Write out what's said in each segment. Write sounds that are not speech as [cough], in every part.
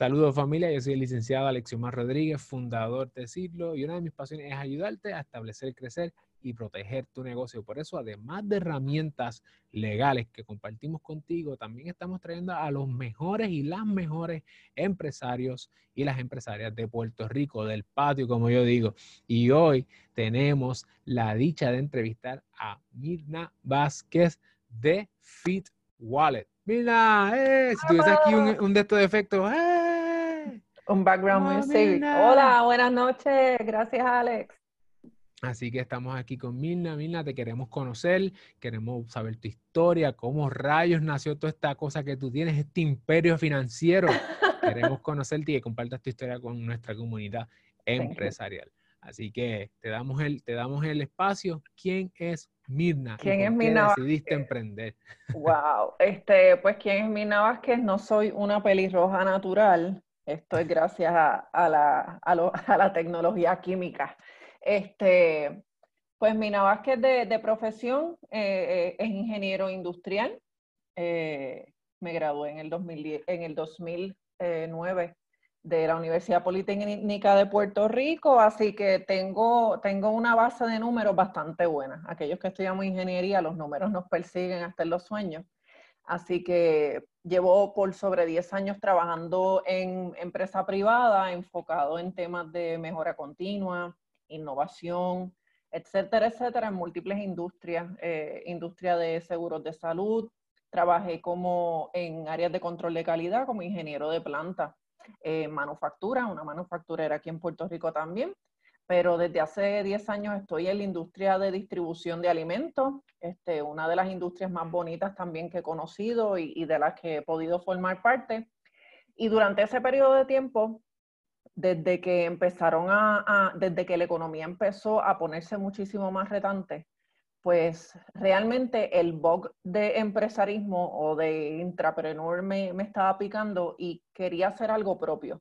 Saludos familia, yo soy el licenciado Alexiomar Rodríguez, fundador de Ciclo, y una de mis pasiones es ayudarte a establecer, crecer y proteger tu negocio. Por eso, además de herramientas legales que compartimos contigo, también estamos trayendo a los mejores y las mejores empresarios y las empresarias de Puerto Rico, del patio, como yo digo. Y hoy tenemos la dicha de entrevistar a Mirna Vázquez de Fit Wallet. Mirna, eh, si tuviese aquí un, un de estos efectos, ¡eh! Un background music. Hola, buenas noches. Gracias, Alex. Así que estamos aquí con Milna. Milna, te queremos conocer, queremos saber tu historia, cómo rayos nació toda esta cosa que tú tienes, este imperio financiero. [laughs] queremos conocerte y que compartas tu historia con nuestra comunidad empresarial. Así que te damos el, te damos el espacio. ¿Quién es Mirna? ¿Quién es Mirna? decidiste emprender? Wow. Este, pues ¿quién es Mirna Vázquez? No soy una pelirroja natural. Esto es gracias a, la, a la tecnología química. Este, pues Mina Vázquez de, profesión eh, eh, es ingeniero industrial. Eh, me gradué en el, 2010, en el 2009 de la Universidad Politécnica de Puerto Rico, así que tengo, tengo una base de números bastante buena. Aquellos que estudiamos ingeniería, los números nos persiguen hasta en los sueños. Así que llevo por sobre 10 años trabajando en empresa privada, enfocado en temas de mejora continua, innovación, etcétera, etcétera, en múltiples industrias, eh, industria de seguros de salud, trabajé como en áreas de control de calidad como ingeniero de planta, eh, manufactura, una manufacturera aquí en Puerto Rico también, pero desde hace 10 años estoy en la industria de distribución de alimentos, este, una de las industrias más bonitas también que he conocido y, de las que he podido formar parte. Y durante ese periodo de tiempo desde que empezaron a, desde que la economía empezó a ponerse muchísimo más retante, pues realmente el bug de empresarismo o de intrapreneur me, me estaba picando y quería hacer algo propio.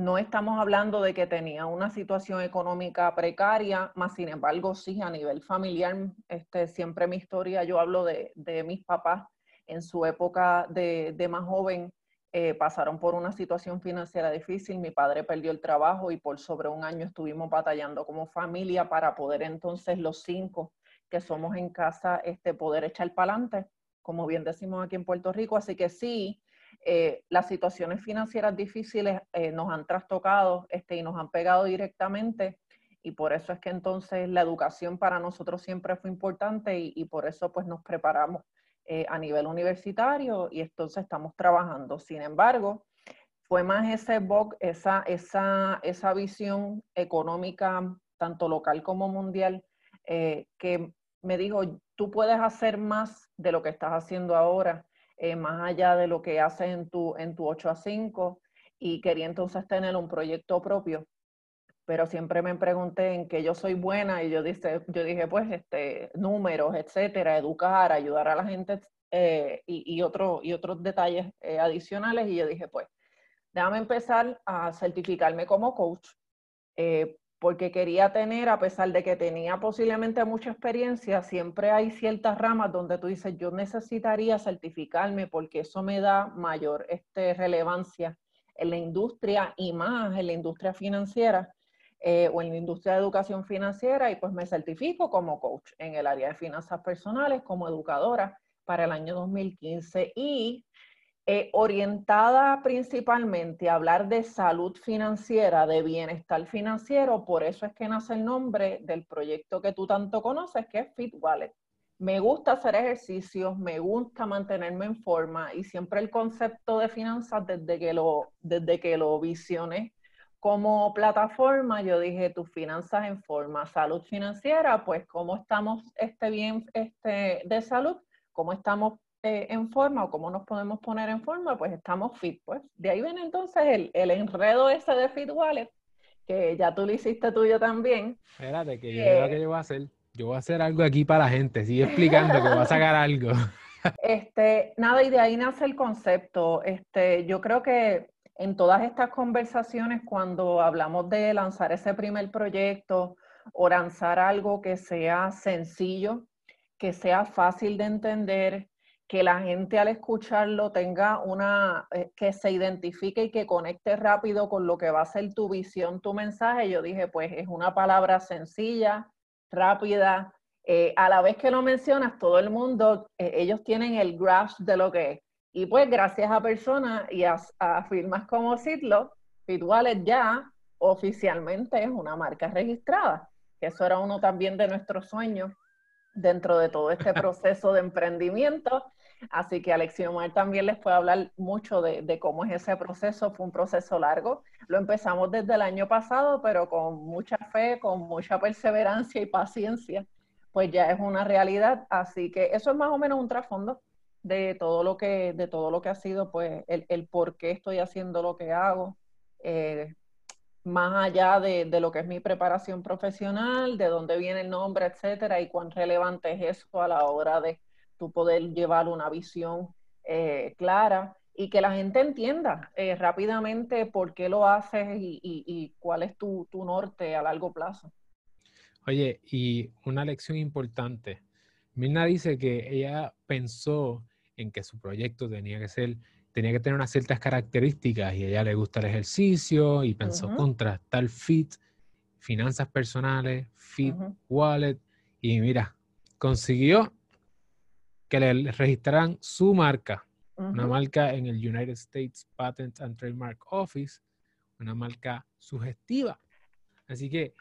No estamos hablando de que tenía una situación económica precaria, más sin embargo, sí, a nivel familiar, este, siempre mi historia, yo hablo de, mis papás en su época de, de más joven, eh, pasaron por una situación financiera difícil, mi padre perdió el trabajo y por sobre un año estuvimos batallando como familia para poder entonces los cinco que somos en casa este, poder echar para adelante, como bien decimos aquí en Puerto Rico. Así que sí, eh, las situaciones financieras difíciles eh, nos han trastocado este, y nos han pegado directamente y por eso es que entonces la educación para nosotros siempre fue importante y, y por eso pues nos preparamos eh, a nivel universitario y entonces estamos trabajando. Sin embargo, fue más ese BOC, esa, esa, esa visión económica, tanto local como mundial, eh, que me dijo, tú puedes hacer más de lo que estás haciendo ahora, eh, más allá de lo que haces en tu, en tu 8 a 5, y quería entonces tener un proyecto propio pero siempre me pregunté en qué yo soy buena y yo dije, yo dije pues, este, números, etcétera, educar, ayudar a la gente eh, y, y, otro, y otros detalles eh, adicionales. Y yo dije, pues, déjame empezar a certificarme como coach, eh, porque quería tener, a pesar de que tenía posiblemente mucha experiencia, siempre hay ciertas ramas donde tú dices, yo necesitaría certificarme porque eso me da mayor este, relevancia en la industria y más en la industria financiera eh, o en la industria de educación financiera y pues me certifico como coach en el área de finanzas personales, como educadora para el año 2015 y eh, orientada principalmente a hablar de salud financiera, de bienestar financiero, por eso es que nace el nombre del proyecto que tú tanto conoces, que es Fit Wallet. Me gusta hacer ejercicios, me gusta mantenerme en forma y siempre el concepto de finanzas desde que lo, desde que lo visioné como plataforma, yo dije, tus finanzas en forma, salud financiera, pues cómo estamos este bien este, de salud, cómo estamos en forma o cómo nos podemos poner en forma, pues estamos fit. Pues de ahí viene entonces el, el enredo ese de Fit Wallet, que ya tú lo hiciste tuyo también. Espérate, que yo eh, que yo voy a hacer. Yo voy a hacer algo aquí para la gente, sigue explicando que voy a sacar algo. [laughs] Este, nada, y de ahí nace el concepto. Este, yo creo que en todas estas conversaciones, cuando hablamos de lanzar ese primer proyecto o lanzar algo que sea sencillo, que sea fácil de entender, que la gente al escucharlo tenga una, eh, que se identifique y que conecte rápido con lo que va a ser tu visión, tu mensaje. Yo dije, pues es una palabra sencilla, rápida. Eh, a la vez que lo mencionas, todo el mundo, eh, ellos tienen el grasp de lo que es. Y pues gracias a personas y a, firmas como Citlo, FitWallet ya oficialmente es una marca registrada. Que eso era uno también de nuestros sueños dentro de todo este proceso de emprendimiento Así que Alexiomar también les puede hablar mucho de, cómo es ese proceso. Fue un proceso largo. Lo empezamos desde el año pasado, pero con mucha fe, con mucha perseverancia y paciencia, pues ya es una realidad. Así que eso es más o menos un trasfondo de todo lo que, de todo lo que ha sido, pues, el, por qué estoy haciendo lo que hago. Eh, más allá de, de, lo que es mi preparación profesional, de dónde viene el nombre, etcétera, y cuán relevante es eso a la hora de tú poder llevar una visión eh, clara y que la gente entienda eh, rápidamente por qué lo haces y, cuál es tu, norte a largo plazo. Oye, y una lección importante. Mirna dice que ella pensó en que su proyecto tenía que ser, tenía que tener unas ciertas características y a ella le gusta el ejercicio y pensó contrastar fit, finanzas personales, fit, wallet y mira, consiguió que le registraran su marca, una marca en el United States Patent and Trademark Office, una marca sugestiva. Así que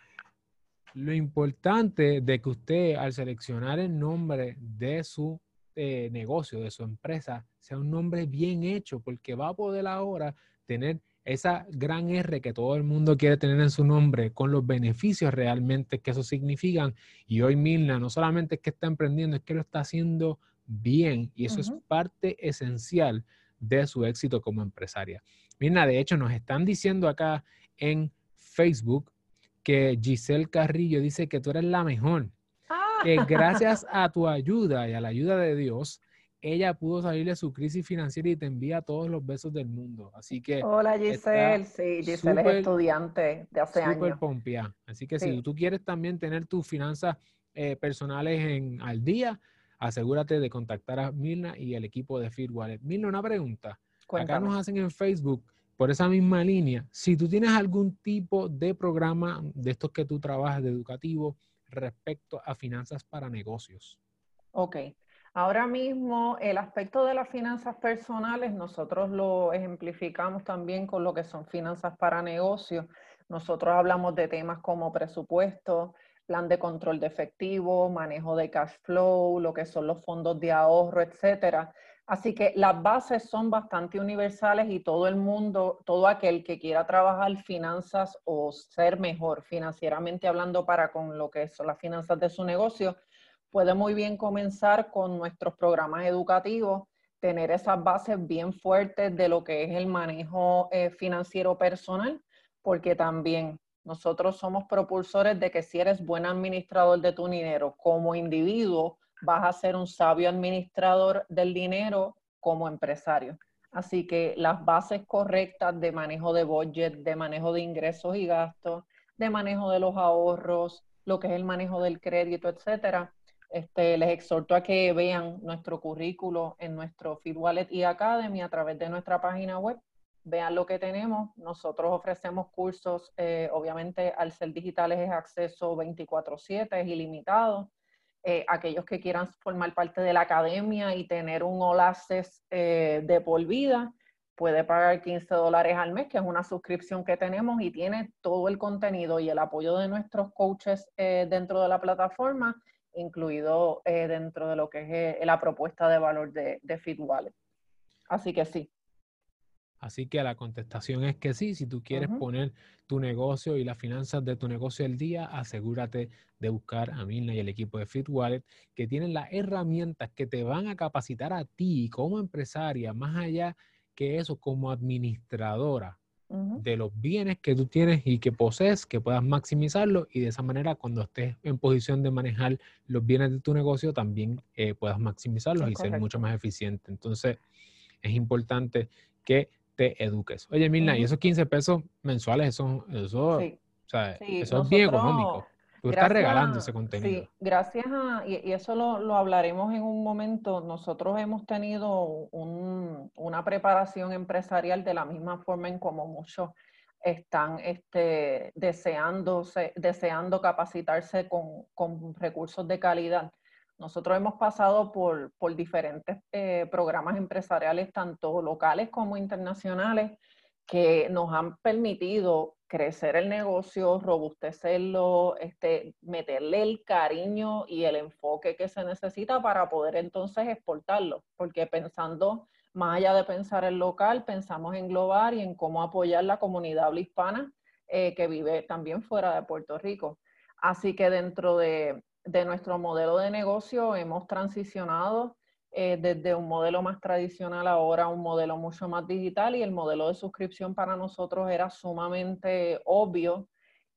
lo importante de que usted al seleccionar el nombre de su eh, negocio, de su empresa, sea un nombre bien hecho, porque va a poder ahora tener esa gran R que todo el mundo quiere tener en su nombre, con los beneficios realmente que eso significan. Y hoy Milna no solamente es que está emprendiendo, es que lo está haciendo bien y eso es parte esencial de su éxito como empresaria. Mira, de hecho nos están diciendo acá en Facebook que Giselle Carrillo dice que tú eres la mejor, que ah. gracias [laughs] a tu ayuda y a la ayuda de Dios, ella pudo salir de su crisis financiera y te envía todos los besos del mundo. Así que. Hola Giselle, sí, Giselle es estudiante de hace años. Súper. Así que si tú quieres también tener tus finanzas eh, personales en, al día, asegúrate de contactar a Milna y el equipo de FeedWallet. Milna, una pregunta. Acá nos hacen en Facebook, por esa misma línea, si tú tienes algún tipo de programa de estos que tú trabajas de educativo respecto a finanzas para negocios. Ok. Ahora mismo el aspecto de las finanzas personales nosotros lo ejemplificamos también con lo que son finanzas para negocios. Nosotros hablamos de temas como presupuesto, plan de control de efectivo, manejo de cash flow, lo que son los fondos de ahorro, etcétera. Así que las bases son bastante universales y todo el mundo, todo aquel que quiera trabajar finanzas o ser mejor financieramente hablando para con lo que son las finanzas de su negocio, puede muy bien comenzar con nuestros programas educativos, tener esas bases bien fuertes de lo que es el manejo eh, financiero personal, porque también nosotros somos propulsores de que si eres buen administrador de tu dinero como individuo, vas a ser un sabio administrador del dinero como empresario. Así que las bases correctas de manejo de budget, de manejo de ingresos y gastos, de manejo de los ahorros, lo que es el manejo del crédito, etcétera. Este, les exhorto a que vean nuestro currículo en nuestro FeedWallet y Academy a través de nuestra página web vean lo que tenemos. Nosotros ofrecemos cursos, eh, obviamente al ser digitales es acceso 24/7, es ilimitado. Eh, aquellos que quieran formar parte de la academia y tener un All Access eh, de por vida, puede pagar 15 dólares al mes, que es una suscripción que tenemos y tiene todo el contenido y el apoyo de nuestros coaches dentro de la plataforma, incluido dentro de lo que es la propuesta de valor de, de FitWallet. Así que sí, Así que la contestación es que sí, si tú quieres poner tu negocio y las finanzas de tu negocio al día, asegúrate de buscar a Milna y el equipo de FitWallet que tienen las herramientas que te van a capacitar a ti como empresaria, más allá que eso como administradora de los bienes que tú tienes y que posees, que puedas maximizarlo y de esa manera cuando estés en posición de manejar los bienes de tu negocio también eh, puedas maximizarlos y ser mucho más eficiente. Entonces es importante que te eduques. Oye, Milna, y esos 15 pesos mensuales, eso, eso, o sea, eso es bien económico. Tú estás regalando ese contenido. Sí, gracias a, y, eso lo, hablaremos en un momento, nosotros hemos tenido una preparación empresarial de la misma forma en como muchos están este, deseando capacitarse con, recursos de calidad. Nosotros hemos pasado por, diferentes eh, programas empresariales, tanto locales como internacionales, que nos han permitido crecer el negocio, robustecerlo, este, meterle el cariño y el enfoque que se necesita para poder entonces exportarlo, porque pensando más allá de pensar en local, pensamos en global y en cómo apoyar la comunidad hispana eh, que vive también fuera de Puerto Rico. Así que dentro de, de nuestro modelo de negocio hemos transicionado eh, desde un modelo más tradicional ahora a un modelo mucho más digital y el modelo de suscripción para nosotros era sumamente obvio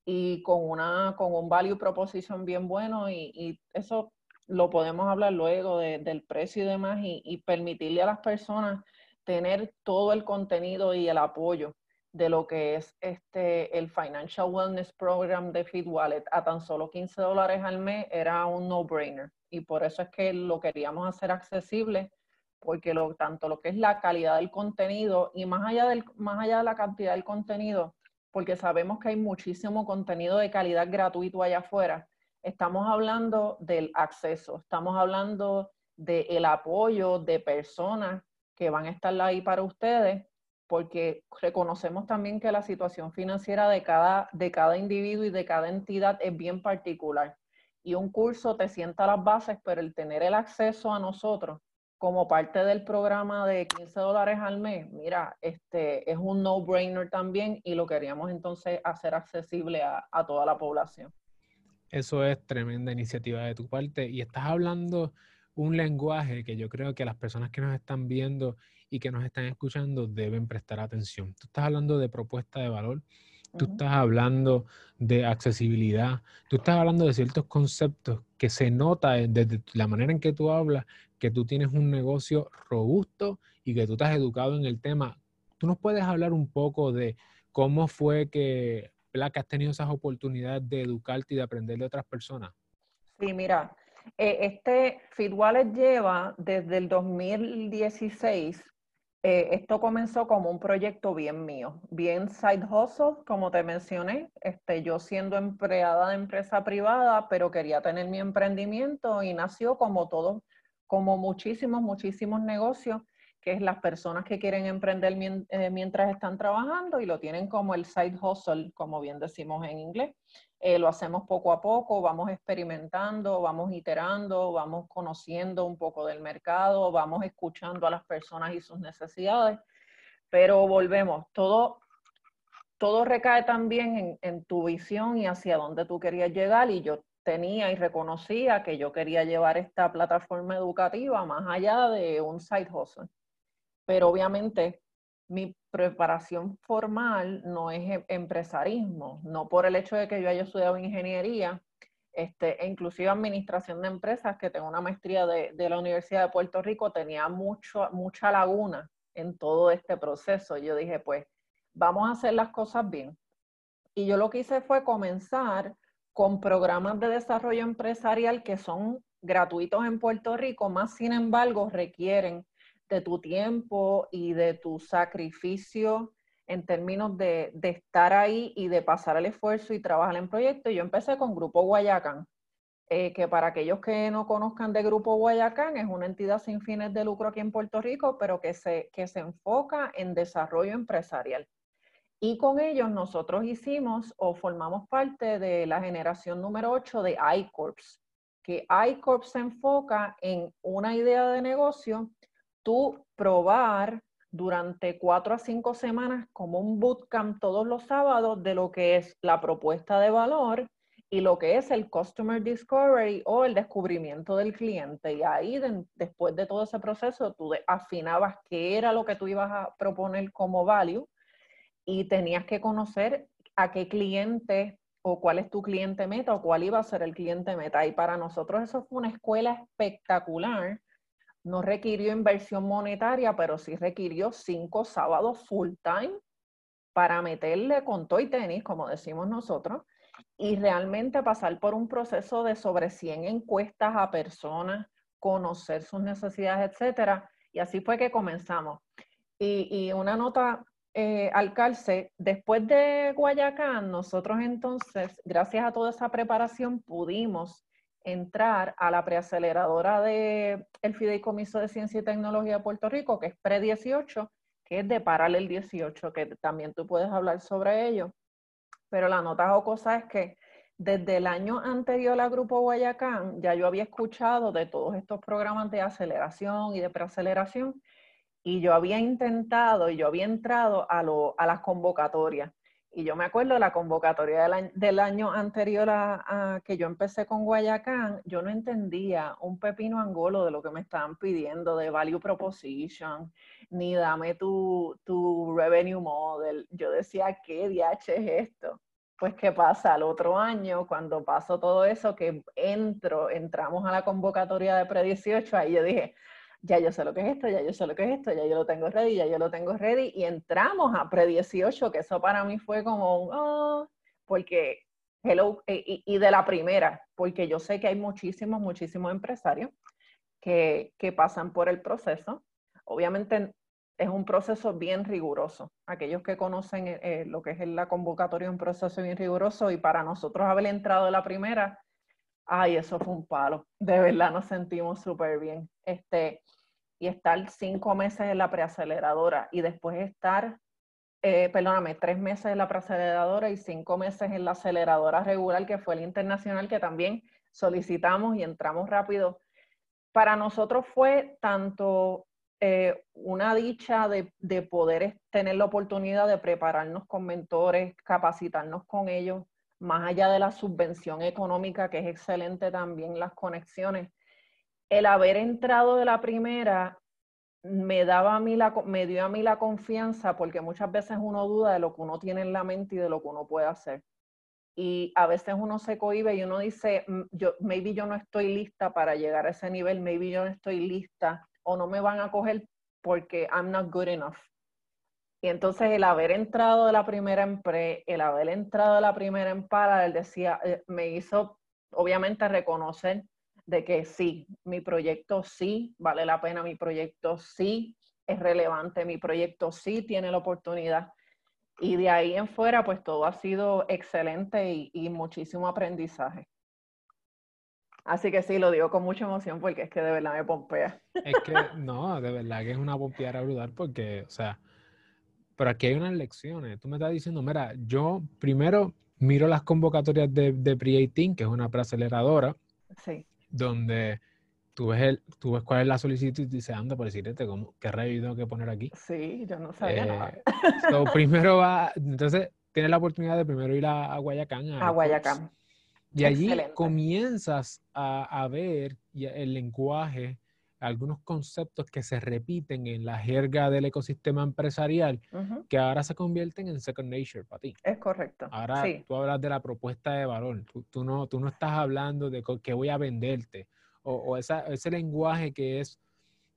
y con, una, con un value proposition bien bueno y, eso lo podemos hablar luego del precio y demás y, permitirle a las personas tener todo el contenido y el apoyo de lo que es este, el Financial Wellness Program de FeedWallet a tan solo 15 dólares al mes era un no-brainer. Y por eso es que lo queríamos hacer accesible, porque lo, tanto lo que es la calidad del contenido y más allá, del, más allá de la cantidad del contenido, porque sabemos que hay muchísimo contenido de calidad gratuito allá afuera, estamos hablando del acceso, estamos hablando del apoyo de personas que van a estar ahí para ustedes, porque reconocemos también que la situación financiera de cada, de cada individuo y de cada entidad es bien particular y un curso te sienta las bases, pero el tener el acceso a nosotros como parte del programa de 15 dólares al mes, mira, este es un no-brainer también y lo queríamos entonces hacer accesible a, a toda la población. Eso es tremenda iniciativa de tu parte y estás hablando un lenguaje que yo creo que las personas que nos están viendo y que nos están escuchando deben prestar atención. Tú estás hablando de propuesta de valor, tú estás hablando de accesibilidad, tú estás hablando de ciertos conceptos que se nota desde la manera en que tú hablas, que tú tienes un negocio robusto y que tú estás educado en el tema. ¿Tú nos puedes hablar un poco de cómo fue que, que has tenido esas oportunidades de educarte y de aprender de otras personas? Sí, mira, eh, este FitWallet lleva desde el 2016 eh, esto comenzó como un proyecto bien mío, bien side hustle, como te mencioné, este, yo siendo empleada de empresa privada, pero quería tener mi emprendimiento y nació como todo, como muchísimos, muchísimos negocios, que es las personas que quieren emprender eh, mientras están trabajando y lo tienen como el side hustle, como bien decimos en inglés. Eh, lo hacemos poco a poco, vamos experimentando, vamos iterando, vamos conociendo un poco del mercado, vamos escuchando a las personas y sus necesidades, pero volvemos, todo, todo recae también en, en tu visión y hacia dónde tú querías llegar y yo tenía y reconocía que yo quería llevar esta plataforma educativa más allá de un side hustle. Pero obviamente mi preparación formal no es em, empresarismo, no por el hecho de que yo haya estudiado ingeniería, este, e inclusive administración de empresas, que tengo una maestría de, de, la Universidad de Puerto Rico, tenía mucho, mucha laguna en todo este proceso. Yo dije, pues, vamos a hacer las cosas bien. Y yo lo que hice fue comenzar con programas de desarrollo empresarial que son gratuitos en Puerto Rico, más sin embargo requieren de tu tiempo y de tu sacrificio en términos de, estar ahí y de pasar el esfuerzo y trabajar en proyectos. Yo empecé con Grupo Guayacán, eh, que para aquellos que no conozcan de Grupo Guayacán, es una entidad sin fines de lucro aquí en Puerto Rico, pero que se, que se enfoca en desarrollo empresarial. Y con ellos nosotros hicimos o formamos parte de la generación número 8 de iCorps, que iCorps se enfoca en una idea de negocio tú probar durante cuatro a cinco semanas como un bootcamp todos los sábados de lo que es la propuesta de valor y lo que es el Customer Discovery o el descubrimiento del cliente. Y ahí, después de todo ese proceso, tú afinabas qué era lo que tú ibas a proponer como value y tenías que conocer a qué cliente o cuál es tu cliente meta o cuál iba a ser el cliente meta. Y para nosotros eso fue una escuela espectacular no requirió inversión monetaria, pero sí requirió cinco sábados full time para meterle con todo y tenis, como decimos nosotros, y realmente pasar por un proceso de sobre 100 encuestas a personas, conocer sus necesidades, etcétera. Y así fue que comenzamos. Y, una nota eh, al calce, después de Guayacán, nosotros entonces, gracias a toda esa preparación, pudimos entrar a la preaceleradora del el Fideicomiso de Ciencia y Tecnología de Puerto Rico, que es Pre-18, que es de Paralel 18, que también tú puedes hablar sobre ello. Pero la nota o cosa es que desde el año anterior al Grupo Guayacán, ya yo había escuchado de todos estos programas de aceleración y de preaceleración, y yo había intentado y yo había entrado a, lo, a las convocatorias. Y yo me acuerdo la convocatoria del año, anterior a, que yo empecé con Guayacán, yo no entendía un pepino angolo de lo que me estaban pidiendo de value proposition, ni dame tu, tu revenue model. Yo decía, ¿qué DH es esto? Pues, ¿qué pasa? Al otro año, cuando pasó todo eso, que entro, entramos a la convocatoria de Pre-18, ahí yo dije, ya yo sé lo que es esto, ya yo sé lo que es esto, ya yo lo tengo ready, ya yo lo tengo ready, y entramos a pre-18, que eso para mí fue como un, oh", porque, hello, y, y, de la primera, porque yo sé que hay muchísimos, muchísimos empresarios que, que pasan por el proceso. Obviamente es un proceso bien riguroso. Aquellos que conocen eh, eh, lo que es la convocatoria, es un proceso bien riguroso, y para nosotros haber entrado de la primera, ay, eso fue un palo. De verdad nos sentimos súper bien. Este, y estar cinco meses en la preaceleradora y después estar, eh, perdóname, tres meses en la preaceleradora y cinco meses en la aceleradora regular, que fue el internacional, que también solicitamos y entramos rápido. Para nosotros fue tanto eh, una dicha de, de, poder tener la oportunidad de prepararnos con mentores, capacitarnos con ellos, más allá de la subvención económica, que es excelente también las conexiones el haber entrado de la primera me daba a mí la, me dio a mí la confianza porque muchas veces uno duda de lo que uno tiene en la mente y de lo que uno puede hacer. Y a veces uno se cohibe y uno dice, mm, yo, maybe yo no estoy lista para llegar a ese nivel, maybe yo no estoy lista o no me van a coger porque I'm not good enough. Y entonces el haber entrado de la primera en pre, el haber entrado de la primera en para, él decía, eh, me hizo obviamente reconocer de que sí, mi proyecto sí vale la pena, mi proyecto sí es relevante, mi proyecto sí tiene la oportunidad. Y de ahí en fuera, pues todo ha sido excelente y, muchísimo aprendizaje. Así que sí, lo digo con mucha emoción porque es que de verdad me pompea. Es que no, de verdad que es una pompeada brutal porque, o sea, pero aquí hay unas lecciones. Tú me estás diciendo, mira, yo primero miro las convocatorias de, de Pre-18, que es una preaceleradora. Sí donde tú ves, el, tú ves cuál es la solicitud y dices, anda, por decirte, ¿cómo, ¿qué rey tengo que poner aquí? Sí, yo no sabía nada. Eh, [laughs] primero va, entonces tienes la oportunidad de primero ir a, Guayacán. A, Guayacán. Y allí comienzas a, a ver el lenguaje, algunos conceptos que se repiten en la jerga del ecosistema empresarial, que ahora se convierten en second nature para ti. Es correcto. Ahora tú hablas de la propuesta de valor, tú, no, tú no estás hablando de qué voy a venderte, o, ese lenguaje que es,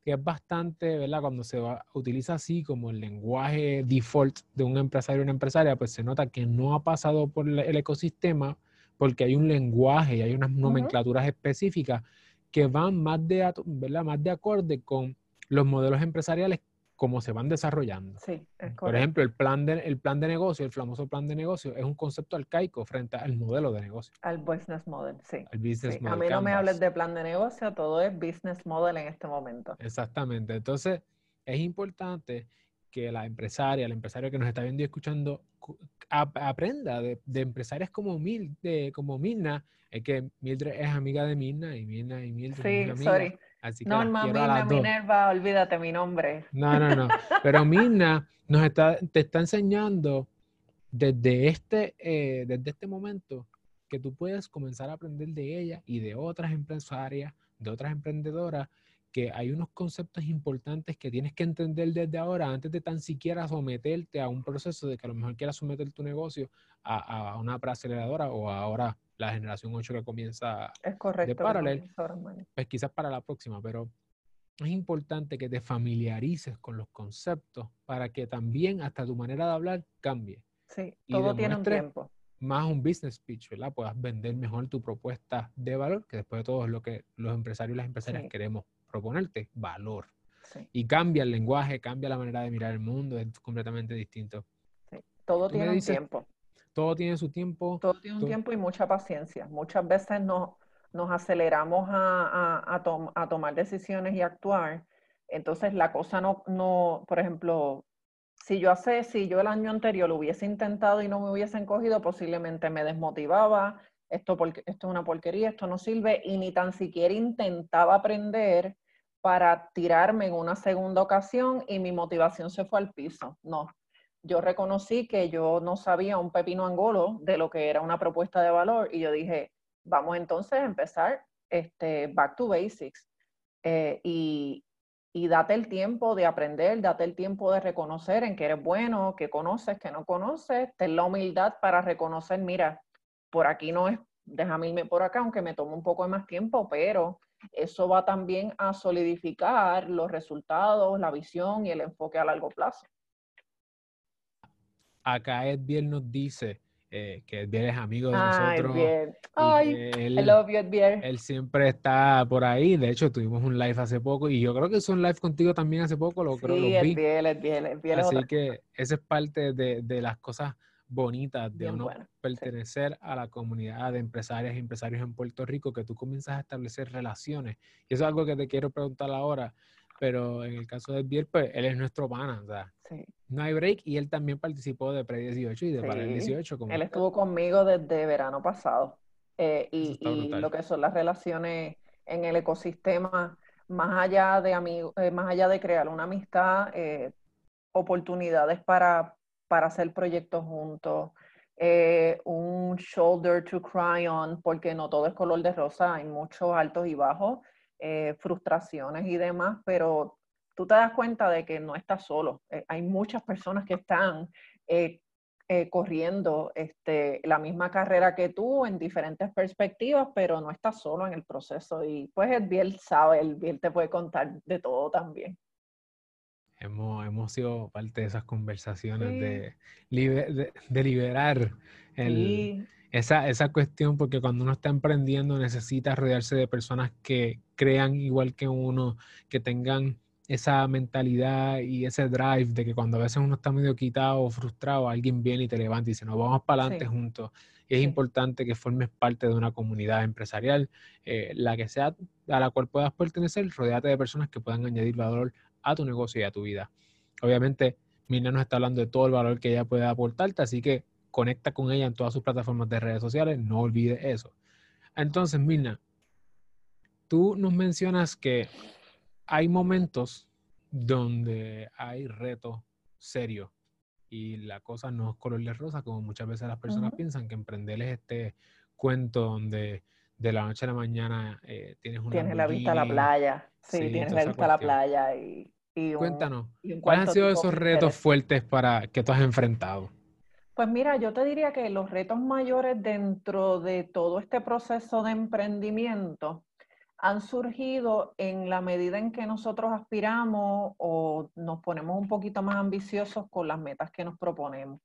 que es bastante, ¿verdad? Cuando se utiliza así como el lenguaje default de un empresario o una empresaria, pues se nota que no ha pasado por el ecosistema porque hay un lenguaje y hay unas nomenclaturas específicas que van más de, ¿verdad? más de acorde con los modelos empresariales como se van desarrollando. Sí, Por ejemplo, el plan, de, el plan de negocio, el famoso plan de negocio, es un concepto arcaico frente al modelo de negocio. Al business model, sí. Al business model. A mí no me hables de plan de negocio, todo es business model en este momento. Exactamente. Entonces, es importante que la empresaria, el empresario que nos está viendo y escuchando, aprenda de, de empresarias como, Mil, de, como Mirna, es que Mildred es amiga de Mirna y Mirna y Mildred sí, amiga. sorry. Así que no, Mirna, Minerva, olvídate mi nombre. No, no, no. Pero Mirna nos está, te está enseñando desde este, eh, desde este momento que tú puedes comenzar a aprender de ella y de otras empresarias, de otras emprendedoras que hay unos conceptos importantes que tienes que entender desde ahora antes de tan siquiera someterte a un proceso de que a lo mejor quieras someter tu negocio a, a una preaceleradora o ahora la generación 8 que comienza es correcto, de Paralel, pues quizás para la próxima, pero es importante que te familiarices con los conceptos para que también hasta tu manera de hablar cambie. Sí, todo tiene un tiempo. más un business pitch, ¿verdad? Puedas vender mejor tu propuesta de valor, que después de todo es lo que los empresarios y las empresarias queremos proponerte, valor. Y cambia el lenguaje, cambia la manera de mirar el mundo, es completamente distinto. Todo tiene un tiempo. Todo tiene su tiempo. Todo tiene un tiempo y mucha paciencia. Muchas veces nos, nos aceleramos a, a, tomar decisiones y actuar. Entonces la cosa no, no, por ejemplo, si yo hace, si yo el año anterior lo hubiese intentado y no me hubiesen cogido, posiblemente me desmotivaba, esto, porque, esto es una porquería, esto no sirve, y ni tan siquiera intentaba aprender para tirarme en una segunda ocasión y mi motivación se fue al piso. No, yo reconocí que yo no sabía un pepino angolo de lo que era una propuesta de valor y yo dije, vamos entonces a empezar este, back to basics. Eh, y, y date el tiempo de aprender, date el tiempo de reconocer en qué eres bueno, qué conoces, qué no conoces, ten la humildad para reconocer, mira, por aquí no es, déjame irme por acá, aunque me tome un poco de más tiempo, pero eso va también a solidificar los resultados, la visión y el enfoque a largo plazo. Acá Edviel nos dice, eh, que Edvier es amigo de nosotros. Ay, él, I love you, Edvier. Él siempre está por ahí. De hecho, tuvimos un live hace poco y yo creo que hizo un live contigo también hace poco. Lo, creo, lo vi. Edvier, Así que esa es parte de, de las cosas bonitas de uno pertenecer a la comunidad de empresarias y empresarios en Puerto Rico, que tú comienzas a establecer relaciones. Y eso es algo que te quiero preguntar ahora pero en el caso de Biel, pues él es nuestro pana, o sea, no hay break y él también participó de Pre-18 y de para el 18. Como él estuvo conmigo desde verano pasado eh, y, lo que son las relaciones en el ecosistema, más allá de amigos, eh, más allá de crear una amistad, eh, oportunidades para, para hacer proyectos juntos, un shoulder to cry on, porque no todo es color de rosa, hay muchos altos y bajos eh, frustraciones y demás, pero tú te das cuenta de que no estás solo. Eh, hay muchas personas que están eh, corriendo este, la misma carrera que tú en diferentes perspectivas, pero no estás solo en el proceso. Y pues el Biel sabe, el Biel te puede contar de todo también. Hemos, hemos sido parte de esas conversaciones de, de, liberar el, esa, esa cuestión, porque cuando uno está emprendiendo necesita rodearse de personas que crean igual que uno, que tengan esa mentalidad y ese drive de que cuando a veces uno está medio quitado o frustrado, alguien viene y te levanta y dice, nos vamos para adelante juntos. Y es importante que formes parte de una comunidad empresarial, eh, la que sea a la cual puedas pertenecer, rodeate de personas que puedan añadir valor a tu negocio y a tu vida. Obviamente, Mirna nos está hablando de todo el valor que ella puede aportarte, así que conecta con ella en todas sus plataformas de redes sociales, no olvides eso. Entonces, Mirna, tú nos mencionas que hay momentos donde hay retos serios y la cosa no es color de rosa, como muchas veces las personas piensan que emprender es este cuento donde de la noche a la mañana eh, tienes una... Tienes la vista a la playa, sí, tienes la vista a la playa y... Cuéntanos, ¿cuáles han sido esos retos fuertes para que tú has enfrentado? Pues mira, yo te diría que los retos mayores dentro de todo este proceso de emprendimiento han surgido en la medida en que nosotros aspiramos o nos ponemos un poquito más ambiciosos con las metas que nos proponemos.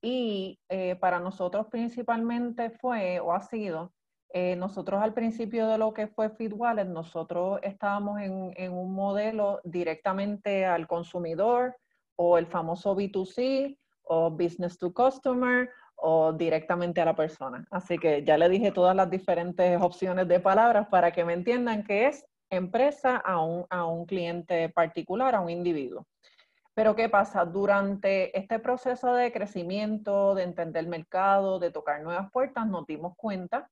Y eh, para nosotros principalmente fue o ha sido, eh, nosotros al principio de lo que fue FeedWallet, nosotros estábamos en, en un modelo directamente al consumidor o el famoso B2C o business to customer o directamente a la persona. Así que ya le dije todas las diferentes opciones de palabras para que me entiendan que es empresa a un, a un cliente particular, a un individuo. Pero ¿qué pasa? Durante este proceso de crecimiento, de entender el mercado, de tocar nuevas puertas, nos dimos cuenta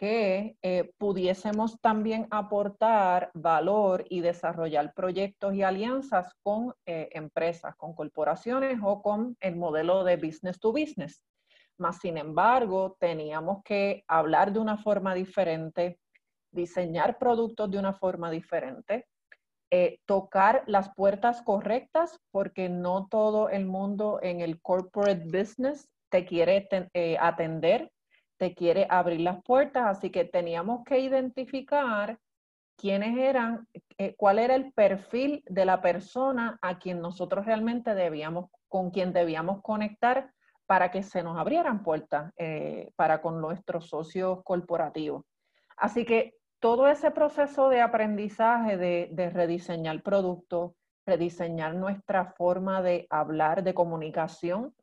que eh, pudiésemos también aportar valor y desarrollar proyectos y alianzas con eh, empresas, con corporaciones o con el modelo de business to business. Más sin embargo, teníamos que hablar de una forma diferente, diseñar productos de una forma diferente, eh, tocar las puertas correctas, porque no todo el mundo en el corporate business te quiere atender te quiere abrir las puertas, así que teníamos que identificar quiénes eran, eh, cuál era el perfil de la persona a quien nosotros realmente debíamos, con quien debíamos conectar para que se nos abrieran puertas eh, para con nuestros socios corporativos. Así que todo ese proceso de aprendizaje, de, de rediseñar productos, rediseñar nuestra forma de hablar, de comunicación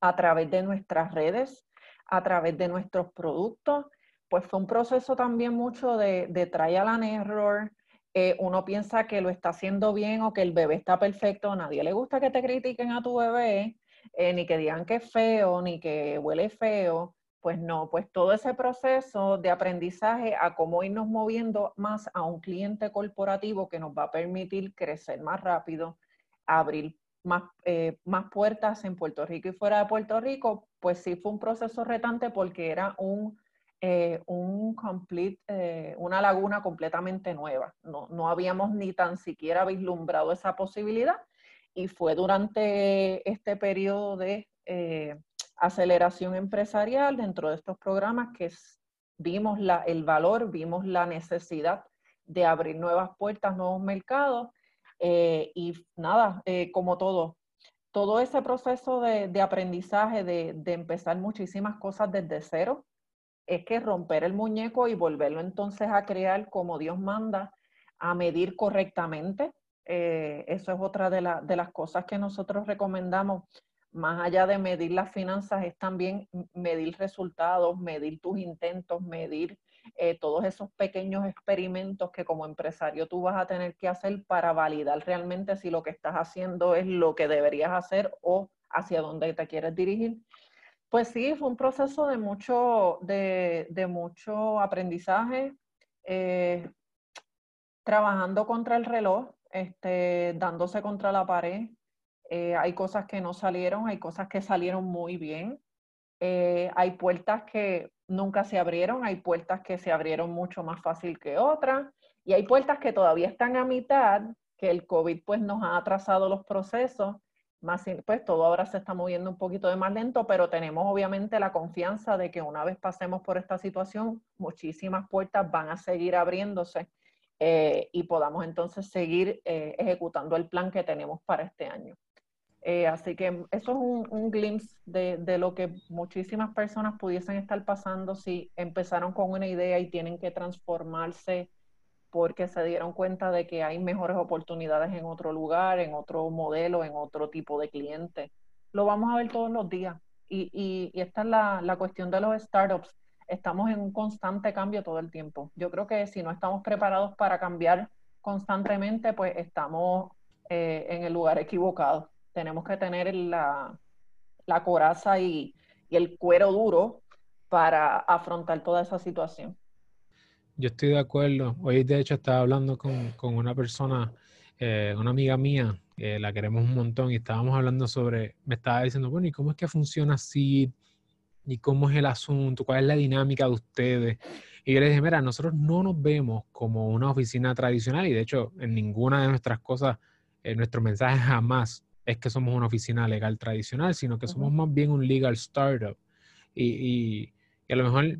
a través de nuestras redes, a través de nuestros productos, pues fue un proceso también mucho de, de trial and error. Eh, uno piensa que lo está haciendo bien o que el bebé está perfecto. A nadie le gusta que te critiquen a tu bebé, eh, ni que digan que es feo, ni que huele feo. Pues no, pues todo ese proceso de aprendizaje a cómo irnos moviendo más a un cliente corporativo que nos va a permitir crecer más rápido, abrir más, eh, más puertas en Puerto Rico y fuera de Puerto Rico, pues sí fue un proceso retante porque era un, eh, un complete, eh, una laguna completamente nueva. No, no habíamos ni tan siquiera vislumbrado esa posibilidad y fue durante este periodo de aceleración empresarial dentro de estos programas que vimos la, el valor, vimos la necesidad de abrir nuevas puertas, nuevos mercados eh, y nada, eh, como todo, todo ese proceso de, aprendizaje, de, de, empezar muchísimas cosas desde cero, es que romper el muñeco y volverlo entonces a crear como Dios manda, a medir correctamente. Eh, eso es otra de, la, de las cosas que nosotros recomendamos más allá de medir las finanzas, es también medir resultados, medir tus intentos, medir eh, todos esos pequeños experimentos que como empresario tú vas a tener que hacer para validar realmente si lo que estás haciendo es lo que deberías hacer o hacia dónde te quieres dirigir. Pues sí, fue un proceso de mucho, de, mucho aprendizaje, eh, trabajando contra el reloj, este, dándose contra la pared, eh, hay cosas que no salieron, hay cosas que salieron muy bien. Hay puertas que nunca se abrieron, hay puertas que se abrieron mucho más fácil que otras y hay puertas que todavía están a mitad, que el COVID pues nos ha atrasado los procesos, más pues todo ahora se está moviendo un poquito de más lento, pero tenemos obviamente la confianza de que una vez pasemos por esta situación, muchísimas puertas van a seguir abriéndose eh, y podamos entonces seguir ejecutando el plan que tenemos para este año. Eh, así que eso es un, glimpse de, lo que muchísimas personas pudiesen estar pasando si empezaron con una idea y tienen que transformarse porque se dieron cuenta de que hay mejores oportunidades en otro lugar, en otro modelo, en otro tipo de cliente. Lo vamos a ver todos los días. Y, y, y esta es la, la cuestión de los startups. Estamos en un constante cambio todo el tiempo. Yo creo que si no estamos preparados para cambiar constantemente, pues estamos eh, en el lugar equivocado tenemos que tener la, la coraza y, el cuero duro para afrontar toda esa situación. Yo estoy de acuerdo. Hoy de hecho estaba hablando con, con una persona, eh, una amiga mía, que la queremos un montón, y estábamos hablando sobre, me estaba diciendo, bueno, ¿y cómo es que funciona así? ¿Y cómo es el asunto? ¿Cuál es la dinámica de ustedes? Y yo le dije, mira, nosotros no nos vemos como una oficina tradicional y de hecho en ninguna de nuestras cosas, en nuestro mensaje jamás es que somos una oficina legal tradicional, sino que somos más bien un legal startup. Y, y, a lo mejor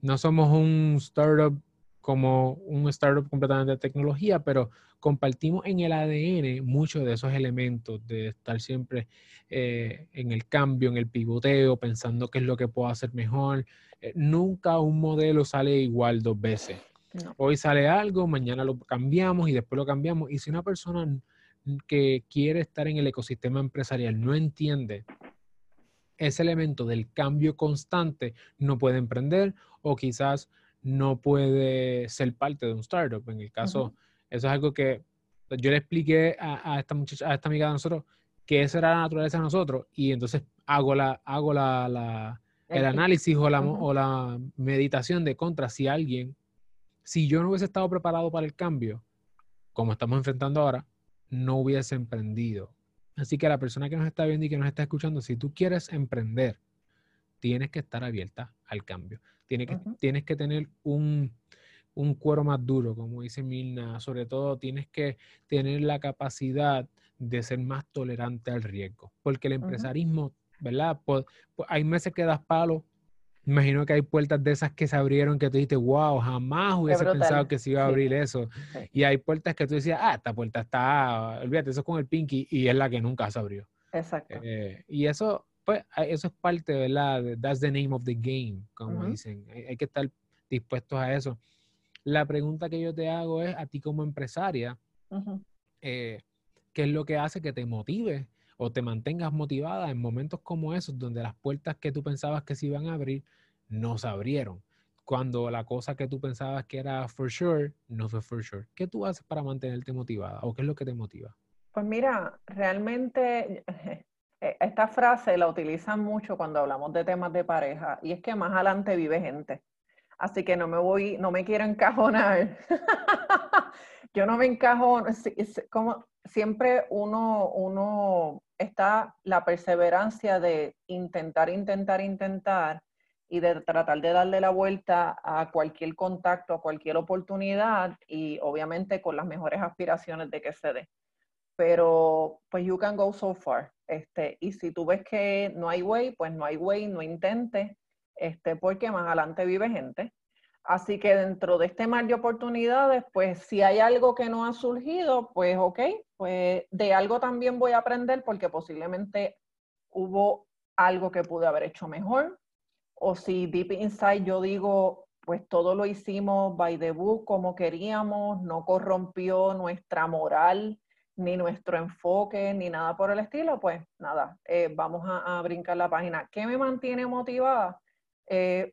no somos un startup como un startup completamente de tecnología, pero compartimos en el ADN muchos de esos elementos de estar siempre eh, en el cambio, en el pivoteo, pensando qué es lo que puedo hacer mejor. Eh, nunca un modelo sale igual dos veces. Hoy sale algo, mañana lo cambiamos y después lo cambiamos. Y si una persona que quiere estar en el ecosistema empresarial no entiende ese elemento del cambio constante, no puede emprender o quizás no puede ser parte de un startup. En el caso, eso es algo que yo le expliqué a, esta muchacha, a esta amiga de nosotros, que esa era la naturaleza de nosotros, y entonces hago la, hago la, el análisis o la, o la meditación de contra si alguien, si yo no hubiese estado preparado para el cambio, como estamos enfrentando ahora, no hubiese emprendido. Así que la persona que nos está viendo y que nos está escuchando, si tú quieres emprender, tienes que estar abierta al cambio. Tienes que, tienes que tener un, un cuero más duro, como dice Milna. Sobre todo, tienes que tener la capacidad de ser más tolerante al riesgo. Porque el empresarismo, ¿verdad? Hay meses que das palo, imagino que hay puertas de esas que se abrieron que tú dijiste, wow, jamás hubiese pensado que se iba a abrir eso. Y hay puertas que tú decías, ah, esta puerta está, olvídate, eso es con el pinky y es la que nunca se abrió. Exacto. Eh, y eso, pues eso es parte, ¿verdad? That's the name of the game, como dicen. Hay, que estar dispuestos a eso. La pregunta que yo te hago es a ti como empresaria, eh, ¿qué es lo que hace que te motive o te mantengas motivada en momentos como esos donde las puertas que tú pensabas que se iban a abrir no se abrieron? Cuando la cosa que tú pensabas que era for sure, no fue for sure. ¿Qué tú haces para mantenerte motivada o qué es lo que te motiva? Pues mira, realmente [laughs] eh, esta frase la utilizan mucho cuando hablamos de temas de pareja y es que más adelante vive gente. Así que no me voy, no me quiero encajonar. [laughs] Yo no me encajo, como siempre uno, uno está la perseverancia de intentar, intentar, intentar y de tratar de darle la vuelta a cualquier contacto, a cualquier oportunidad y obviamente con las mejores aspiraciones de que se dé. Pero pues you can go so far. Este, y si tú ves que no hay way, pues no hay way, no intentes, este, porque más adelante vive gente. Así que dentro de este mar de oportunidades, pues si hay algo que no ha surgido, pues ok, pues de algo también voy a aprender porque posiblemente hubo algo que pude haber hecho mejor. O si deep inside yo digo, pues todo lo hicimos by the book como queríamos, no corrompió nuestra moral, ni nuestro enfoque, ni nada por el estilo, pues nada, eh, vamos a, brincar la página. ¿Qué me mantiene motivada? Eh,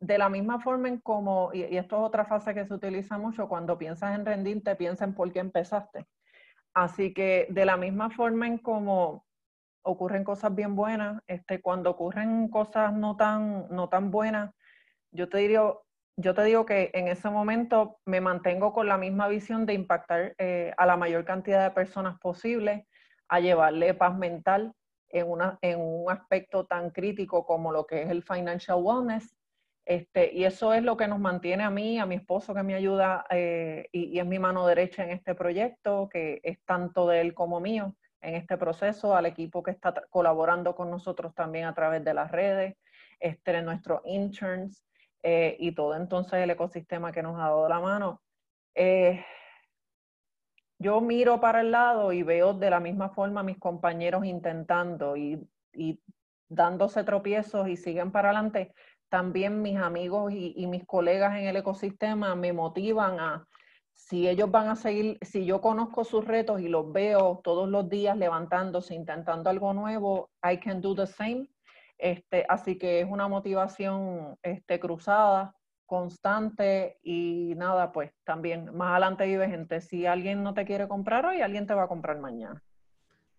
de la misma forma en como, y, esto es otra fase que se utiliza mucho, cuando piensas en rendirte, piensa en por qué empezaste. Así que de la misma forma en como ocurren cosas bien buenas, este, cuando ocurren cosas no tan, no tan buenas, yo te diría, yo te digo que en ese momento me mantengo con la misma visión de impactar eh, a la mayor cantidad de personas posible, a llevarle paz mental en, una, en un aspecto tan crítico como lo que es el financial wellness. Este, y eso es lo que nos mantiene a mí, a mi esposo que me ayuda eh, y, es mi mano derecha en este proyecto, que es tanto de él como mío en este proceso, al equipo que está colaborando con nosotros también a través de las redes, este, nuestros interns, eh, y todo entonces el ecosistema que nos ha dado la mano. Eh, yo miro para el lado y veo de la misma forma a mis compañeros intentando y, dándose tropiezos y siguen para adelante. También mis amigos y, y mis colegas en el ecosistema me motivan a, si ellos van a seguir, si yo conozco sus retos y los veo todos los días levantándose, intentando algo nuevo, I can do the same. Este, así que es una motivación este, cruzada, constante y nada, pues también más adelante vive gente. Si alguien no te quiere comprar hoy, alguien te va a comprar mañana.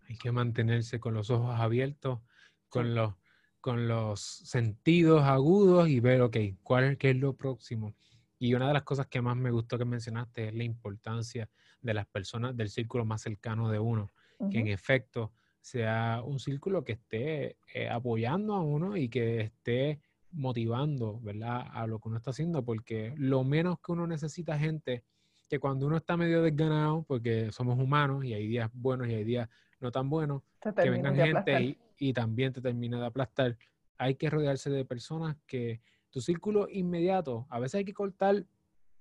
Hay que mantenerse con los ojos abiertos, con, los, con los sentidos agudos y ver, ok, ¿cuál qué es lo próximo? Y una de las cosas que más me gustó que mencionaste es la importancia de las personas del círculo más cercano de uno, que en efecto sea un círculo que esté eh, apoyando a uno y que esté motivando, ¿verdad? A lo que uno está haciendo, porque lo menos que uno necesita gente que cuando uno está medio desganado, porque somos humanos y hay días buenos y hay días no tan buenos, que vengan gente y, y, también te termina de aplastar. Hay que rodearse de personas que tu círculo inmediato, a veces hay que cortar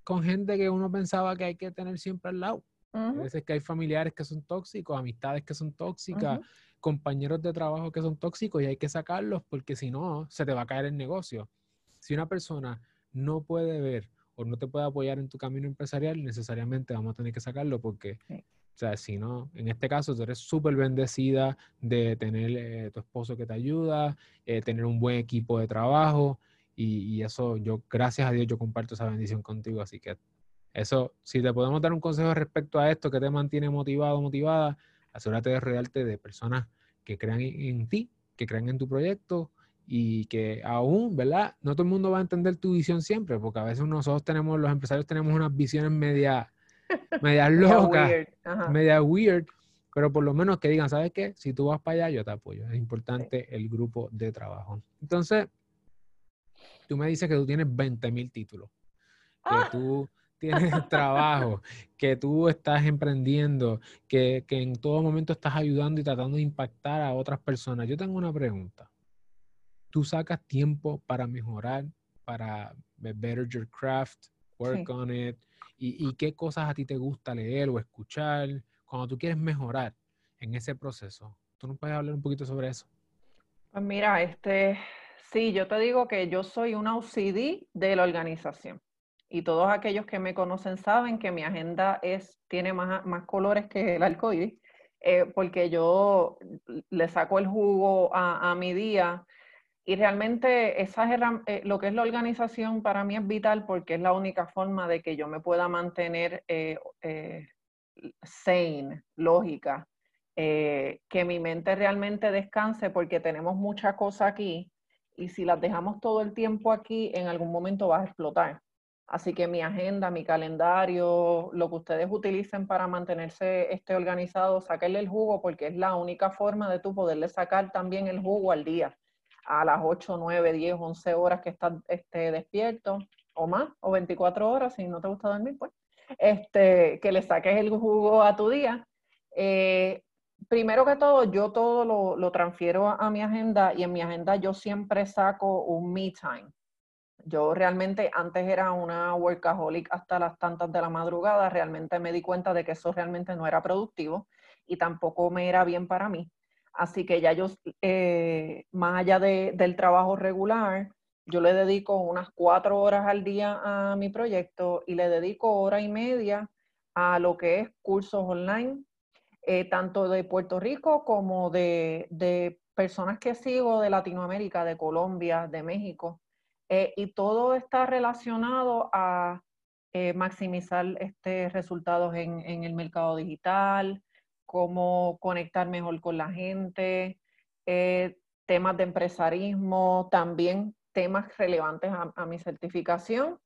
con gente que uno pensaba que hay que tener siempre al lado. A veces que hay familiares que son tóxicos, amistades que son tóxicas, compañeros de trabajo que son tóxicos y hay que sacarlos porque si no, se te va a caer el negocio. Si una persona no puede ver o no te puede apoyar en tu camino empresarial, necesariamente vamos a tener que sacarlo porque, o sea, si no, en este caso tú eres súper bendecida de tener eh, tu esposo que te ayuda, eh, tener un buen equipo de trabajo y, y, eso yo, gracias a Dios, yo comparto esa bendición contigo, así que eso, si te podemos dar un consejo respecto a esto que te mantiene motivado, motivada, asegúrate de rodearte de personas que crean en ti, que crean en tu proyecto y que aún, ¿verdad? No todo el mundo va a entender tu visión siempre, porque a veces nosotros tenemos, los empresarios tenemos unas visiones media, [laughs] media locas, media weird, pero por lo menos que digan, ¿sabes qué? Si tú vas para allá, yo te apoyo. Es importante el grupo de trabajo. Entonces, tú me dices que tú tienes 20 mil títulos, que ¡Ah! tú tienes [laughs] trabajo, que tú estás emprendiendo, que, en todo momento estás ayudando y tratando de impactar a otras personas. Yo tengo una pregunta. ¿Tú sacas tiempo para mejorar, para better your craft, work on it? ¿Y, qué cosas a ti te gusta leer o escuchar cuando tú quieres mejorar en ese proceso? ¿Tú nos puedes hablar un poquito sobre eso? Pues mira, este, sí, yo te digo que yo soy una OCD de la organización. Y todos aquellos que me conocen saben que mi agenda es, tiene más, más colores que el arcoíris, eh, porque yo le saco el jugo a, mi día y realmente esa eh, lo que es la organización para mí es vital porque es la única forma de que yo me pueda mantener eh, eh, sane, lógica, que mi mente realmente descanse porque tenemos muchas cosas aquí y si las dejamos todo el tiempo aquí, en algún momento va a explotar. Así que mi agenda, mi calendario, lo que ustedes utilicen para mantenerse este organizado, saquenle el jugo porque es la única forma de tú poderle sacar también el jugo al día a las 8, 9, 10, 11 horas que estás este, despierto o más, o 24 horas si no te gusta dormir, pues, este, que le saques el jugo a tu día. Eh, primero que todo, yo todo lo, lo transfiero a, mi agenda y en mi agenda yo siempre saco un me time. Yo realmente antes era una workaholic hasta las tantas de la madrugada, realmente me di cuenta de que eso realmente no era productivo y tampoco me era bien para mí. Así que ya yo, eh, más allá del trabajo regular, yo le dedico unas cuatro horas al día a mi proyecto y le dedico hora y media a lo que es cursos online, eh, tanto de Puerto Rico como de, personas que sigo de Latinoamérica, de Colombia, de México. Eh, y todo está relacionado a maximizar este, resultados en, en el mercado digital, cómo conectar mejor con la gente, eh, temas de empresarismo, también temas relevantes a, mi certificación.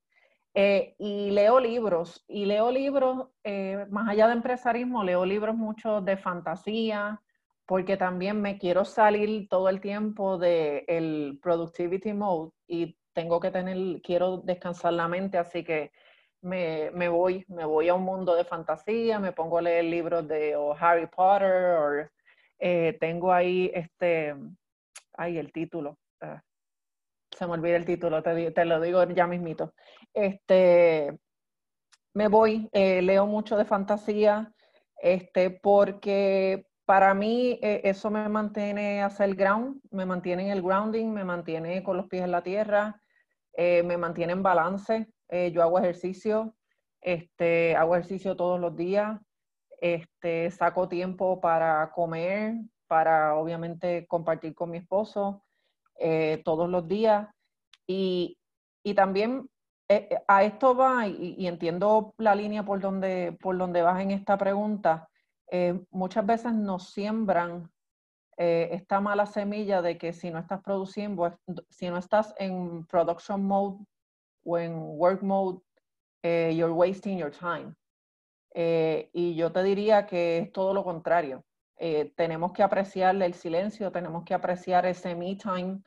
Eh, y leo libros, y leo libros, eh, más allá de empresarismo, leo libros mucho de fantasía, porque también me quiero salir todo el tiempo del el productivity mode y tengo que tener, quiero descansar la mente, así que me, me, voy, me voy a un mundo de fantasía, me pongo a leer libros de Harry Potter, o eh, tengo ahí este, ahí el título, ah, se me olvida el título, te, te, lo digo ya mismito. Este, me voy, eh, leo mucho de fantasía, este, porque para mí eh, eso me mantiene hacia el ground, me mantiene en el grounding, me mantiene con los pies en la tierra, me mantiene en balance. Eh, yo hago ejercicio, este, hago ejercicio todos los días, este, saco tiempo para comer, para obviamente compartir con mi esposo eh, todos los días. Y, también eh, a esto va, y, entiendo la línea por donde, por donde vas en esta pregunta, muchas veces nos siembran esta mala semilla de que si no estás produciendo, si no estás en production mode o en work mode, eh, you're wasting your time. Eh, y yo te diría que es todo lo contrario. Eh, tenemos que apreciar el silencio, tenemos que apreciar ese me time,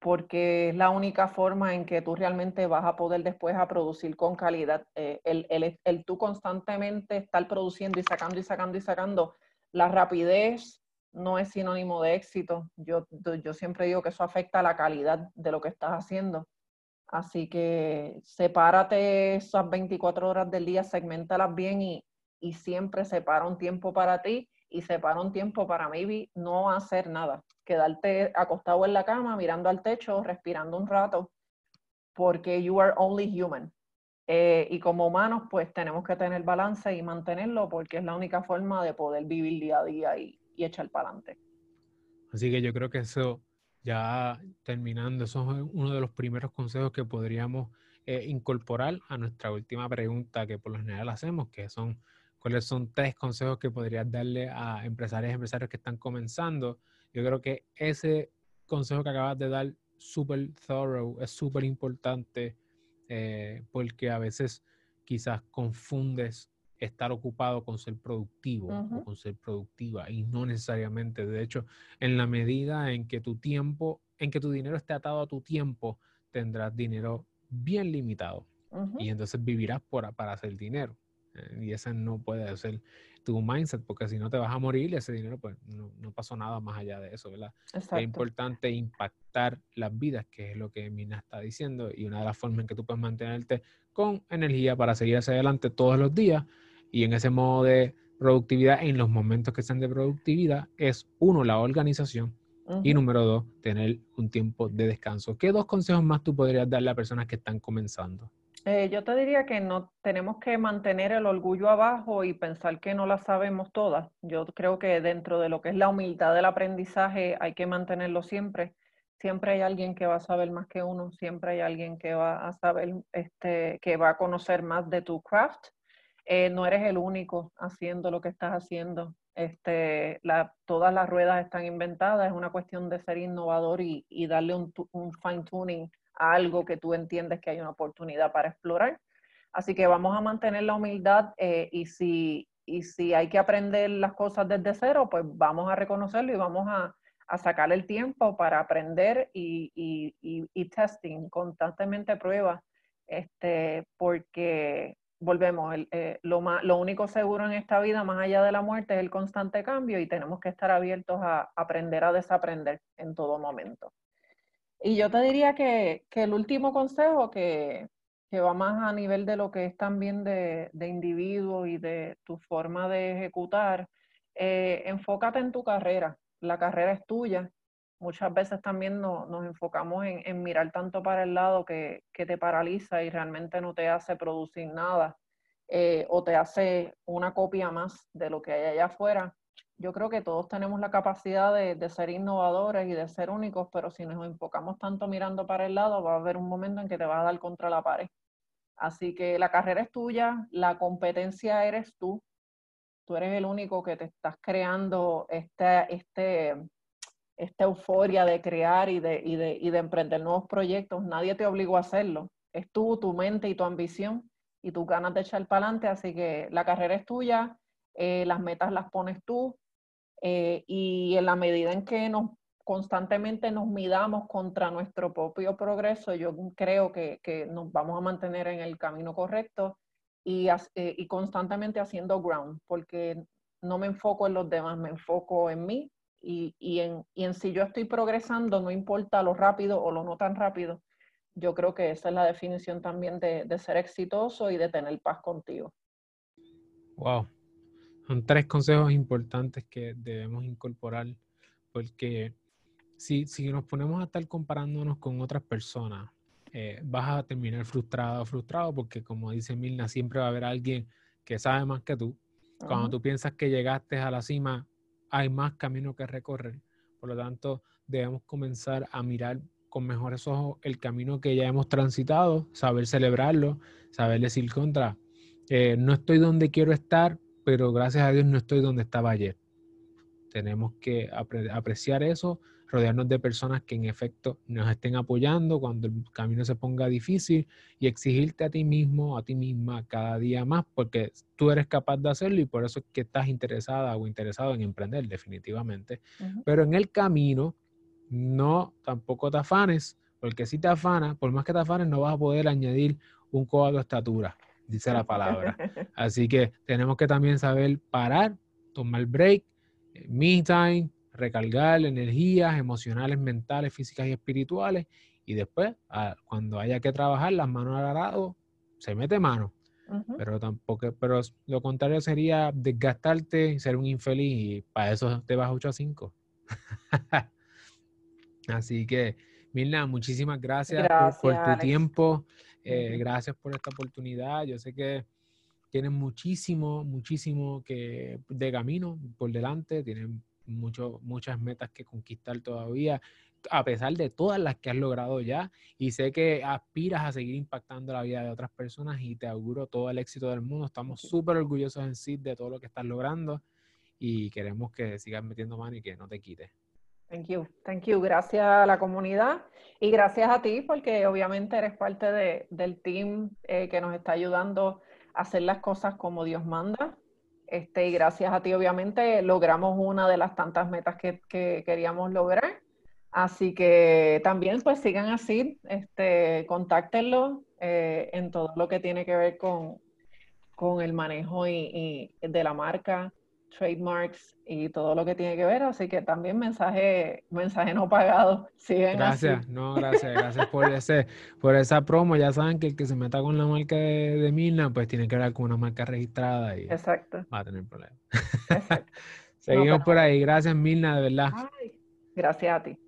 porque es la única forma en que tú realmente vas a poder después a producir con calidad. el, el, el, tú constantemente estar produciendo y sacando y sacando y sacando, la rapidez no es sinónimo de éxito. Yo, yo siempre digo que eso afecta a la calidad de lo que estás haciendo. Así que sepárate esas 24 horas del día, segmentalas bien y, y siempre separa un tiempo para ti y separa un tiempo para maybe no hacer nada. Quedarte acostado en la cama, mirando al techo, respirando un rato, porque you are only human. Eh, y como humanos, pues tenemos que tener balance y mantenerlo porque es la única forma de poder vivir día a día y, y echar para adelante. Así que yo creo que eso ya terminando, eso es uno de los primeros consejos que podríamos eh, incorporar a nuestra última pregunta que por lo general hacemos, que son cuáles son tres consejos que podrías darle a empresarios y empresarios que están comenzando. Yo creo que ese consejo que acabas de dar, súper thorough, es súper importante eh, porque a veces quizás confundes estar ocupado con ser productivo o con ser productiva y no necesariamente. De hecho, en la medida en que tu tiempo, en que tu dinero esté atado a tu tiempo, tendrás dinero bien limitado y entonces vivirás por, para hacer dinero. Eh, y ese no puede ser tu mindset, porque si no te vas a morir y ese dinero, pues no, no pasó nada más allá de eso, ¿verdad? Es importante impactar las vidas, que es lo que Mina está diciendo, y una de las formas en que tú puedes mantenerte con energía para seguir hacia adelante todos los días y en ese modo de productividad, en los momentos que sean de productividad, es uno, la organización, Y número dos, tener un tiempo de descanso. ¿Qué dos consejos más tú podrías darle a personas que están comenzando? Eh, yo te diría que no tenemos que mantener el orgullo abajo y pensar que no la sabemos todas. Yo creo que dentro de lo que es la humildad del aprendizaje hay que mantenerlo siempre. Siempre hay alguien que va a saber más que uno, siempre hay alguien que va a saber, este, que va a conocer más de tu craft. Eh, no eres el único haciendo lo que estás haciendo. Este, todas las ruedas están inventadas, es una cuestión de ser innovador y, y darle un fine tuning algo que tú entiendes que hay una oportunidad para explorar. Así que vamos a mantener la humildad eh, y, si, y si hay que aprender las cosas desde cero, pues vamos a reconocerlo y vamos a, a sacar el tiempo para aprender y, y, y testing, constantemente pruebas, este, porque volvemos, eh, lo, más, lo único seguro en esta vida, más allá de la muerte, es el constante cambio y tenemos que estar abiertos a aprender a desaprender en todo momento. Y yo te diría que, el último consejo que, va más a nivel de lo que es también de, individuo y de tu forma de ejecutar, eh, enfócate en tu carrera. La carrera es tuya. Muchas veces también nos enfocamos en, mirar tanto para el lado que, te paraliza y realmente no te hace producir nada eh, o te hace una copia más de lo que hay allá afuera yo creo que todos tenemos la capacidad de, ser innovadores y de ser únicos, pero si nos enfocamos tanto mirando para el lado, va a haber un momento en que te vas a dar contra la pared. Así que la carrera es tuya, la competencia eres tú. Tú eres el único que te estás creando este, este, esta euforia de crear y de, y, de, y de emprender nuevos proyectos. Nadie te obligó a hacerlo. Es tú, tu mente y tu ambición y tus ganas de echar para adelante. Así que la carrera es tuya, eh, las metas las pones tú, eh, y en la medida en que nos constantemente nos midamos contra nuestro propio progreso, yo creo que, que nos vamos a mantener en el camino correcto y, eh, y constantemente haciendo ground, porque no me enfoco en los demás, me enfoco en mí y, y, en, y en si yo estoy progresando, no importa lo rápido o lo no tan rápido, yo creo que esa es la definición también de, de ser exitoso y de tener paz contigo. Wow, son tres consejos importantes que debemos incorporar porque si, si nos ponemos a estar comparándonos con otras personas, eh, vas a terminar frustrado o frustrado porque como dice Milna, siempre va a haber alguien que sabe más que tú. Cuando tú piensas que llegaste a la cima, hay más camino que recorrer. Por lo tanto, debemos comenzar a mirar con mejores ojos el camino que ya hemos transitado, saber celebrarlo, saber decir contra. Eh, no estoy donde quiero estar, pero gracias a Dios no estoy donde estaba ayer. Tenemos que apreciar eso, rodearnos de personas que en efecto nos estén apoyando cuando el camino se ponga difícil y exigirte a ti mismo, a ti misma cada día más, porque tú eres capaz de hacerlo y por eso es que estás interesada o interesado en emprender definitivamente. Pero en el camino, no tampoco te afanes, porque si te afanas, por más que te afanes, no vas a poder añadir un codo de estatura dice la palabra. [laughs] Así que tenemos que también saber parar, tomar break, eh, me time, recargar energías emocionales, mentales, físicas y espirituales. Y después, cuando haya que trabajar, las manos al arado, se mete mano. Pero tampoco, pero lo contrario sería desgastarte, ser un infeliz y para eso te vas 8 a 5. [laughs] Así que, Mirna, muchísimas gracias, por, tu tiempo. Eh, gracias por esta oportunidad. Yo sé que tienen muchísimo, muchísimo que de camino por delante, tienen mucho, muchas metas que conquistar todavía, a pesar de todas las que has logrado ya. Y sé que aspiras a seguir impactando la vida de otras personas y te auguro todo el éxito del mundo. Estamos súper orgullosos en sí de todo lo que estás logrando y queremos que sigas metiendo mano y que no te quites. Thank you, thank you. Gracias a la comunidad y gracias a ti porque obviamente eres parte de, del team eh, que nos está ayudando a hacer las cosas como Dios manda. Este, y gracias a ti obviamente logramos una de las tantas metas que, que queríamos lograr. Así que también pues sigan así, este, contáctenlo eh, en todo lo que tiene que ver con, con el manejo y, y de la marca trademarks y todo lo que tiene que ver, así que también mensaje, mensaje no pagado. [laughs] gracias, no, gracias, gracias por ese, por esa promo. Ya saben que el que se meta con la marca de, de Milna, pues tiene que hablar con una marca registrada y Exacto. va a tener problemas. [laughs] Seguimos por ahí. Gracias, Milna, de verdad. Gracias a ti.